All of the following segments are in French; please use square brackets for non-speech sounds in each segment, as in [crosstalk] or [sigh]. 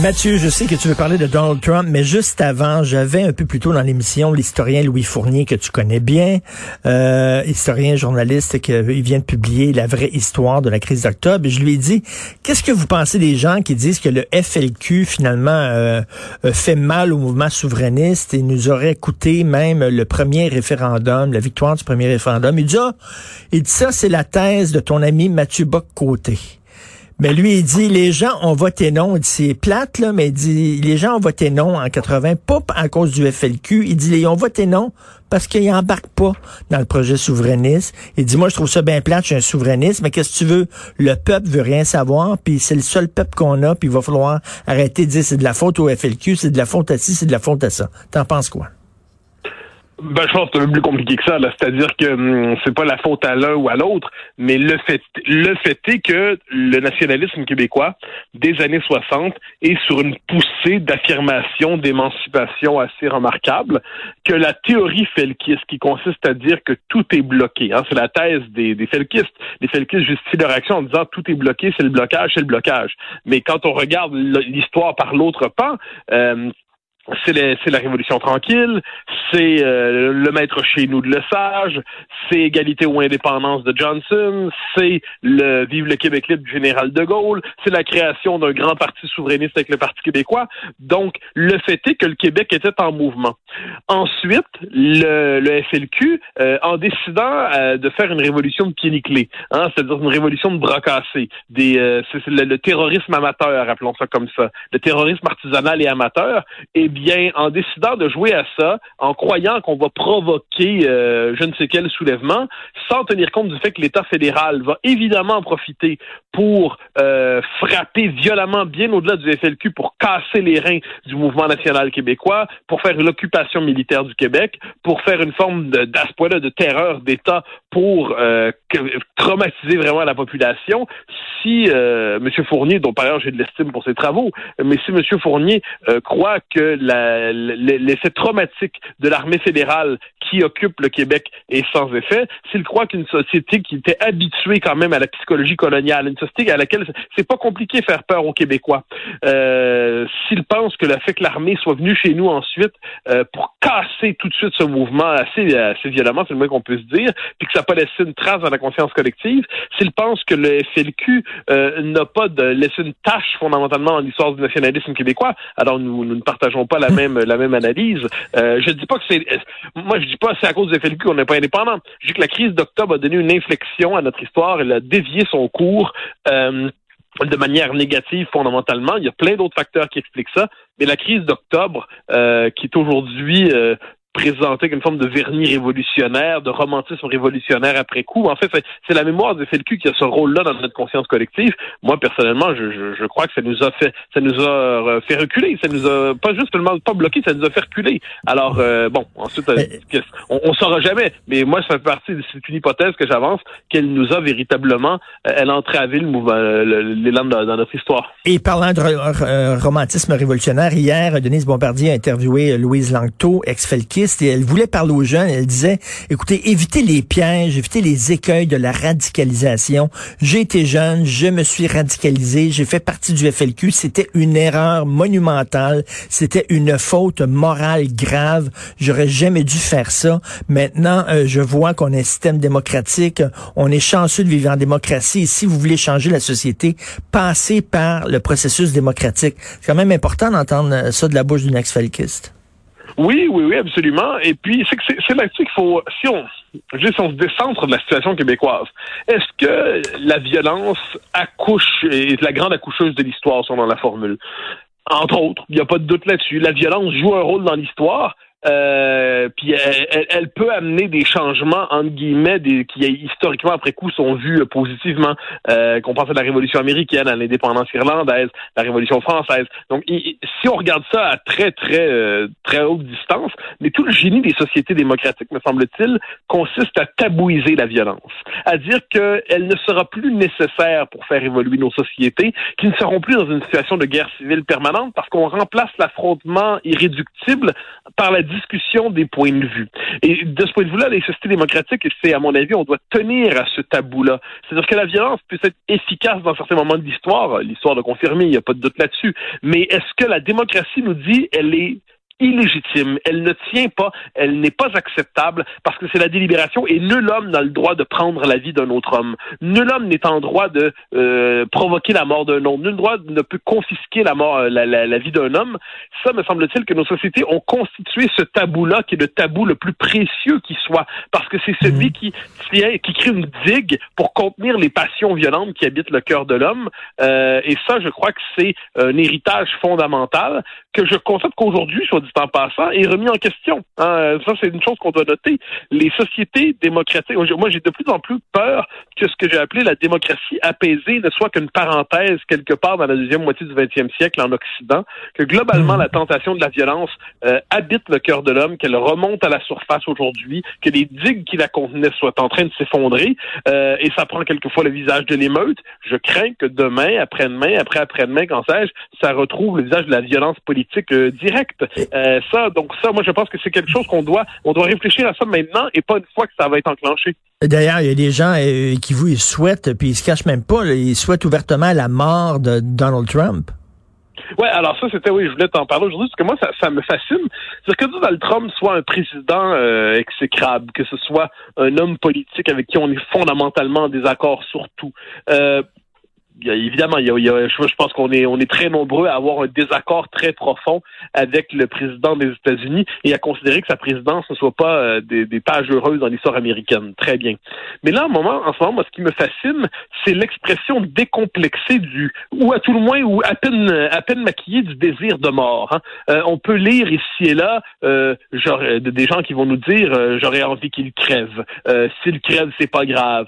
Mathieu, je sais que tu veux parler de Donald Trump, mais juste avant, j'avais un peu plus tôt dans l'émission l'historien Louis Fournier que tu connais bien, euh, historien journaliste qui vient de publier la vraie histoire de la crise d'octobre. Je lui ai dit, qu'est-ce que vous pensez des gens qui disent que le FLQ finalement euh, fait mal au mouvement souverainiste et nous aurait coûté même le premier référendum, la victoire du premier référendum? Il dit, ah, il dit ça, c'est la thèse de ton ami Mathieu Bock-Côté. Mais lui, il dit, les gens ont voté non. Il dit, c'est plate, là, mais il dit, les gens ont voté non en 80, pas à cause du FLQ. Il dit, ils ont voté non parce qu'ils n'embarquent pas dans le projet souverainiste. Il dit, moi, je trouve ça bien plate, je suis un souverainiste, mais qu'est-ce que tu veux? Le peuple veut rien savoir, puis c'est le seul peuple qu'on a, puis il va falloir arrêter de dire c'est de la faute au FLQ, c'est de la faute à ci, c'est de la faute à ça. T'en penses quoi? Ben, je pense que c'est un peu plus compliqué que ça. C'est-à-dire que hum, c'est pas la faute à l'un ou à l'autre, mais le fait, le fait est que le nationalisme québécois des années 60 est sur une poussée d'affirmation, d'émancipation assez remarquable, que la théorie felkiste, qui consiste à dire que tout est bloqué, hein, c'est la thèse des, des felkistes. Les felkistes justifient leur action en disant tout est bloqué, c'est le blocage, c'est le blocage. Mais quand on regarde l'histoire par l'autre pan, euh, c'est la Révolution tranquille, c'est euh, le maître chez nous de Lesage, c'est égalité ou indépendance de Johnson, c'est le Vive le Québec libre du général de Gaulle, c'est la création d'un grand parti souverainiste avec le Parti québécois. Donc, le fait est que le Québec était en mouvement. Ensuite, le, le FLQ, euh, en décidant euh, de faire une révolution de pied nickelé, hein, c'est-à-dire une révolution de bras cassés, des, c'est le, le, terrorisme amateur, appelons ça comme ça, le terrorisme artisanal et amateur, et en décidant de jouer à ça, en croyant qu'on va provoquer euh, je ne sais quel soulèvement, sans tenir compte du fait que l'État fédéral va évidemment en profiter pour euh, frapper violemment bien au-delà du FLQ, pour casser les reins du mouvement national québécois, pour faire l'occupation militaire du Québec, pour faire une forme de, de, de terreur d'État pour euh, traumatiser vraiment la population. Si M. Fournier, dont par ailleurs j'ai de l'estime pour ses travaux, mais si M. Fournier croit que l'effet traumatique de l'armée fédérale qui occupe le Québec est sans effet, s'il croit qu'une société qui était habituée quand même à la psychologie coloniale, une société à laquelle c'est pas compliqué de faire peur aux Québécois, euh, s'il pense que le fait que l'armée soit venue chez nous ensuite euh, pour casser tout de suite ce mouvement assez, assez violemment, c'est le moins qu'on peut se dire, puis que ça n'a pas laissé une trace dans la conscience collective, s'il pense que le FLQ euh, n'a pas laissé une tâche fondamentalement dans l'histoire du nationalisme québécois, alors nous, nous ne partageons pas la même la même analyse. Euh, je dis pas que c'est moi je dis pas c'est à cause du FLQ qu'on n'est pas indépendant. Je dis que la crise d'octobre a donné une inflexion à notre histoire, elle a dévié son cours. Euh, de manière négative fondamentalement. Il y a plein d'autres facteurs qui expliquent ça, mais la crise d'octobre, euh, qui est aujourd'hui euh, présenté comme une forme de vernis révolutionnaire, de romantisme révolutionnaire après coup. En fait, c'est la mémoire du FLQ qui a ce rôle-là dans notre conscience collective. Moi, personnellement, je, je, je, crois que ça nous a fait, ça nous a euh, fait reculer. Ça nous a pas juste seulement pas bloqué, ça nous a fait reculer. Alors, euh, bon, ensuite, euh, on, on saura jamais. Mais moi, ça fait partie, c'est une hypothèse que j'avance, qu'elle nous a véritablement, elle a entravé le mouvement, l'élan dans, dans, notre histoire. Et parlant de romantisme révolutionnaire, hier, Denise Bombardier a interviewé Louise Langto, et elle voulait parler aux jeunes. Elle disait, écoutez, évitez les pièges, évitez les écueils de la radicalisation. J'ai été jeune, je me suis radicalisé, j'ai fait partie du FLQ. C'était une erreur monumentale. C'était une faute morale grave. J'aurais jamais dû faire ça. Maintenant, euh, je vois qu'on est un système démocratique. On est chanceux de vivre en démocratie. Et si vous voulez changer la société, passez par le processus démocratique. C'est quand même important d'entendre ça de la bouche d'une ex-falquiste. Oui, oui, oui, absolument. Et puis, c'est là-dessus qu'il faut, si on, si on se décentre de la situation québécoise, est-ce que la violence accouche, est la grande accoucheuse de l'histoire, selon la formule? Entre autres, il n'y a pas de doute là-dessus. La violence joue un rôle dans l'histoire, euh, puis elle, elle, peut amener des changements entre guillemets des, qui historiquement après coup sont vus positivement. Euh, qu'on pense à la Révolution américaine, à l'indépendance irlandaise, la Révolution française. Donc, si on regarde ça à très très euh, très haute distance, mais tout le génie des sociétés démocratiques, me semble-t-il, consiste à tabouiser la violence, à dire qu'elle ne sera plus nécessaire pour faire évoluer nos sociétés, qui ne seront plus dans une situation de guerre civile permanente parce qu'on remplace l'affrontement irréductible par la discussion des points de vue. Et de ce point de vue-là, les sociétés démocratiques, c'est à mon avis, on doit tenir à ce tabou-là. C'est-à-dire que la violence puisse être efficace dans certains moments de l'histoire, l'histoire de confirmer, il n'y a pas de doute là-dessus. Mais est-ce que la démocratie nous dit elle est illégitime. Elle ne tient pas, elle n'est pas acceptable parce que c'est la délibération et nul homme n'a le droit de prendre la vie d'un autre homme. Nul homme n'est en droit de euh, provoquer la mort d'un autre. Nul droit ne peut confisquer la mort, la, la, la vie d'un homme. Ça, me semble-t-il que nos sociétés ont constitué ce tabou-là qui est le tabou le plus précieux qui soit parce que c'est celui mhm. qui, qui crée une digue pour contenir les passions violentes qui habitent le cœur de l'homme. Euh, et ça, je crois que c'est un héritage fondamental que je constate qu'aujourd'hui, soit dit en passant, est remis en question. Hein. Ça, c'est une chose qu'on doit noter. Les sociétés démocratiques, moi, j'ai de plus en plus peur que ce que j'ai appelé la démocratie apaisée ne soit qu'une parenthèse quelque part dans la deuxième moitié du 20e siècle en Occident, que globalement, la tentation de la violence euh, habite le cœur de l'homme, qu'elle remonte à la surface aujourd'hui, que les digues qui la contenaient soient en train de s'effondrer, euh, et ça prend quelquefois le visage de l'émeute. Je crains que demain, après-demain, après-après-demain, quand sais-je, ça retrouve le visage de la violence politique euh, directe. Euh, ça, donc ça, moi, je pense que c'est quelque chose qu'on doit, on doit réfléchir à ça maintenant et pas une fois que ça va être enclenché. D'ailleurs, il y a des gens euh, qui vous ils souhaitent, puis ils se cachent même pas, ils souhaitent ouvertement la mort de Donald Trump. Ouais, alors ça, c'était, oui, je voulais t'en parler aujourd'hui, parce que moi, ça, ça me fascine. C'est que Donald Trump soit un président euh, exécrable, que ce soit un homme politique avec qui on est fondamentalement en désaccord sur tout. Euh, évidemment, il y a, je, pense qu'on est, on est très nombreux à avoir un désaccord très profond avec le président des États-Unis et à considérer que sa présidence ne soit pas euh, des, des, pages heureuses dans l'histoire américaine. Très bien. Mais là, en, moment, en ce moment, moi, ce qui me fascine, c'est l'expression décomplexée du, ou à tout le moins, ou à peine, à peine maquillée du désir de mort. Hein. Euh, on peut lire ici et là euh, des gens qui vont nous dire euh, j'aurais envie qu'il crève. s'il crève, c'est pas grave.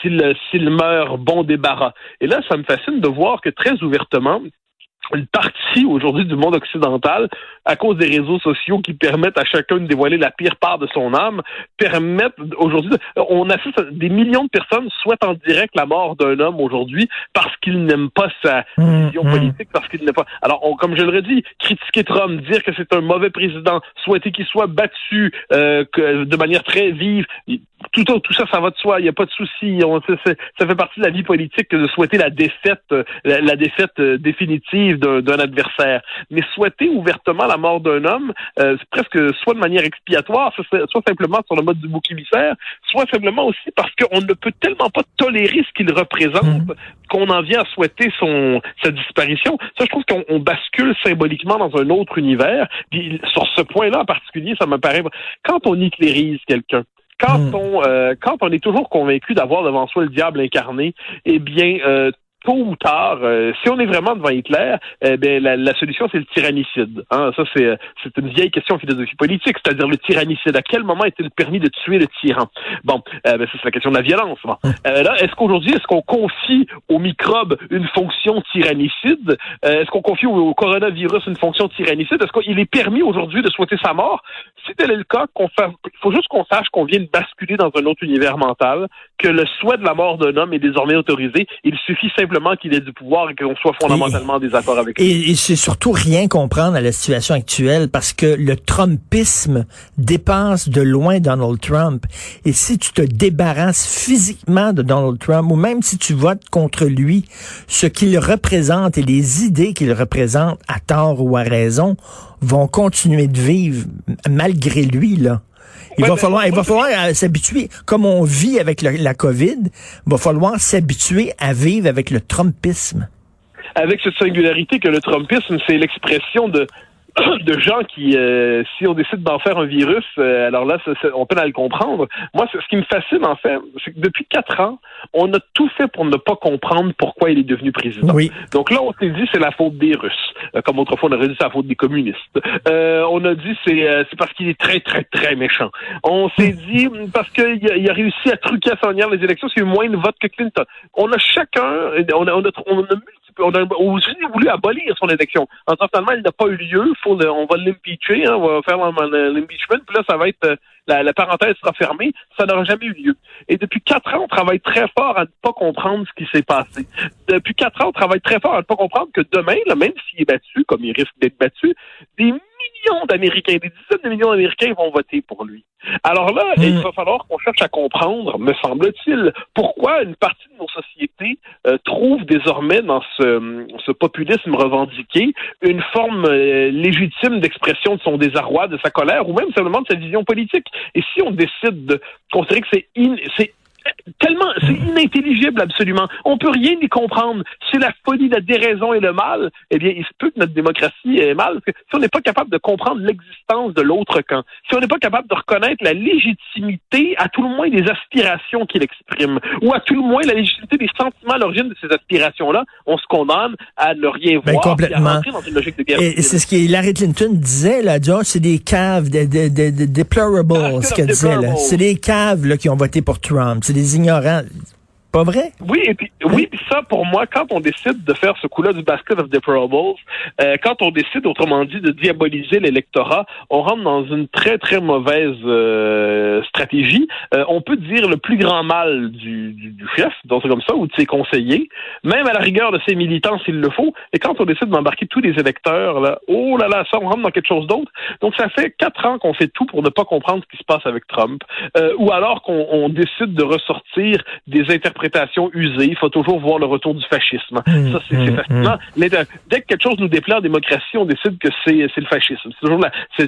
s'il, s'il meurt, bon débarras. Et là, ça me fascine de voir que très ouvertement, une partie aujourd'hui du monde occidental, à cause des réseaux sociaux qui permettent à chacun de dévoiler la pire part de son âme, permettent aujourd'hui, on assiste à des millions de personnes souhaitent en direct la mort d'un homme aujourd'hui parce qu'ils n'aiment pas sa mmh, vision mmh. politique, parce qu'il n'est pas. Alors, comme je l'aurais dit, critiquer Trump, dire que c'est un mauvais président, souhaiter qu'il soit battu euh, que, de manière très vive, tout, tout ça, ça va de soi. Il n'y a pas de souci. Ça fait partie de la vie politique de souhaiter la défaite, euh, la, défaite euh, définitive d'un adversaire. Mais souhaiter ouvertement la mort d'un homme, euh, c'est presque soit de manière expiatoire, soit simplement sur le mode du bouc émissaire, soit simplement aussi parce qu'on ne peut tellement pas tolérer ce qu'il représente mmh. qu'on en vient à souhaiter son sa disparition. Ça, je trouve qu'on bascule symboliquement dans un autre univers. Puis sur ce point-là en particulier, ça me paraît quand on éclairise quelqu'un, quand hmm. on euh, quand on est toujours convaincu d'avoir devant soi le diable incarné, eh bien euh, tôt ou tard, euh, si on est vraiment devant Hitler, eh bien, la, solution, c'est le tyrannicide. Hein. Ça, c'est, c'est une vieille question en philosophie politique, c'est-à-dire le tyrannicide. À quel moment est-il permis de tuer le tyran? Bon, euh, ben, ça, c'est la question de la violence. Bon. Hum. Euh, là, est-ce qu'aujourd'hui, est-ce qu'on confie au microbe une fonction tyrannicide? est-ce qu'on confie au, coronavirus une fonction tyrannicide? Est-ce qu'il est permis aujourd'hui de souhaiter sa mort? Si tel est le cas, il faut juste qu'on sache qu'on vient de basculer dans un autre univers mental, que le souhait de la mort d'un homme est désormais autorisé. Il suffit simplement qu'il ait du pouvoir et qu'on soit fondamentalement en désaccord avec lui. Et, c'est surtout rien comprendre à la situation actuelle parce que le Trumpisme dépasse de loin Donald Trump. Et si tu te débarrasses physiquement de Donald Trump ou même si tu votes contre lui, ce qu'il représente et les idées qu'il représente à tort ou à raison vont continuer de vivre malgré lui, là. Il va falloir, il va falloir s'habituer, comme on vit avec la COVID, il va falloir s'habituer à vivre avec le Trumpisme. Avec cette singularité que le Trumpisme, c'est l'expression de [coughs] de gens qui, euh, si on décide d'en faire un virus, euh, alors là, on peut à le comprendre. Moi, ce qui me fascine, en fait, c'est que depuis quatre ans, on a tout fait pour ne pas comprendre pourquoi il est devenu président. Oui. Donc là, on s'est dit c'est la faute des Russes, euh, comme autrefois on aurait dit c'est la faute des communistes. on a dit c'est c'est parce qu'il est très très très méchant. On s'est dit parce qu'il a, il a réussi à truquer à son les élections, c'est moins de votes que Clinton. On a chacun, on a, on a, on a on a voulu abolir son élection. En finalement, il n'a pas eu lieu. Faut on va l'impeacher, hein, on va faire l'impeachment, puis là, ça va être la, la, parenthèse sera fermée. Ça n'aura jamais eu lieu. Et depuis quatre ans, on travaille très fort à ne pas comprendre ce qui s'est passé. Depuis quatre ans, on travaille très fort à ne pas comprendre que demain, là, même s'il est battu, comme il risque d'être battu, des millions d'Américains, des dizaines de millions d'Américains vont voter pour lui. Alors là, il hmm. va falloir qu'on cherche à comprendre, me semble-t-il, pourquoi une partie de nos sociétés euh, trouve désormais dans ce, ce, populisme revendiqué une forme euh, légitime d'expression de son désarroi, de sa colère ou même simplement de sa vision politique. Et si on décide de considérer que c'est c'est tellement, c'est inintelligible absolument. On peut rien y comprendre. C'est la folie, la déraison et le mal. Eh bien, il se peut que notre démocratie est mal. si on n'est pas capable de comprendre l'existence de l'autre camp, si on n'est pas capable de reconnaître la légitimité, à tout le moins des aspirations qu'il exprime, ou à tout le moins la légitimité des sentiments à l'origine de ces aspirations-là, on se condamne à ne rien ben, voir, complètement. à dans une logique de guerre. Et c'est ce que Hillary Clinton disait là, disons, c'est des caves, des, des, des, deplorables, ah, ce qu'elle disait là. C'est des caves là qui ont voté pour Trump des ignorants. Pas vrai? Oui, et puis oui, puis ça, pour moi, quand on décide de faire ce coup-là du basket of deplorables, euh, quand on décide, autrement dit, de diaboliser l'électorat, on rentre dans une très, très mauvaise euh, stratégie. Euh, on peut dire le plus grand mal du, du, du chef, donc comme ça, ou de ses conseillers, même à la rigueur de ses militants s'il le faut. Et quand on décide d'embarquer tous les électeurs, là, oh là là, ça, on rentre dans quelque chose d'autre. Donc ça fait quatre ans qu'on fait tout pour ne pas comprendre ce qui se passe avec Trump, euh, ou alors qu'on décide de ressortir des interprétations interprétation usée. Il faut toujours voir le retour du fascisme. Mmh, ça, c'est mmh, fascinant. Mmh. dès que quelque chose nous déplaît en démocratie, on décide que c'est le fascisme. Toujours la, ça,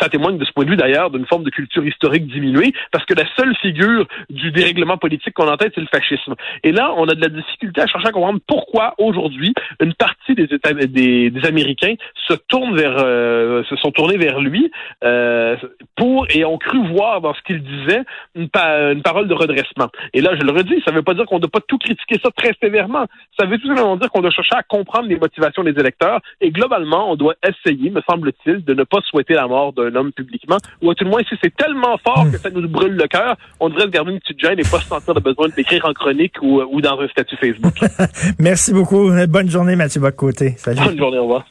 ça, témoigne de ce point de vue d'ailleurs d'une forme de culture historique diminuée, parce que la seule figure du dérèglement politique qu'on a en tête, c'est le fascisme. Et là, on a de la difficulté à chercher à comprendre pourquoi aujourd'hui une partie des, États, des, des Américains se tournent vers, euh, se sont tournés vers lui euh, pour et ont cru voir dans ce qu'il disait une, une parole de redressement. Et là, je le redis, ça veut pas dire qu'on ne doit pas tout critiquer ça très sévèrement. Ça veut tout simplement dire qu'on doit chercher à comprendre les motivations des électeurs et globalement, on doit essayer, me semble-t-il, de ne pas souhaiter la mort d'un homme publiquement ou à tout le moins, si c'est tellement fort que ça nous brûle le cœur, on devrait se garder une petite gêne et pas se sentir le besoin de l'écrire en chronique ou, ou dans un statut Facebook. [laughs] Merci beaucoup. Bonne journée, Mathieu Bocoté. Salut. Bonne journée, au revoir.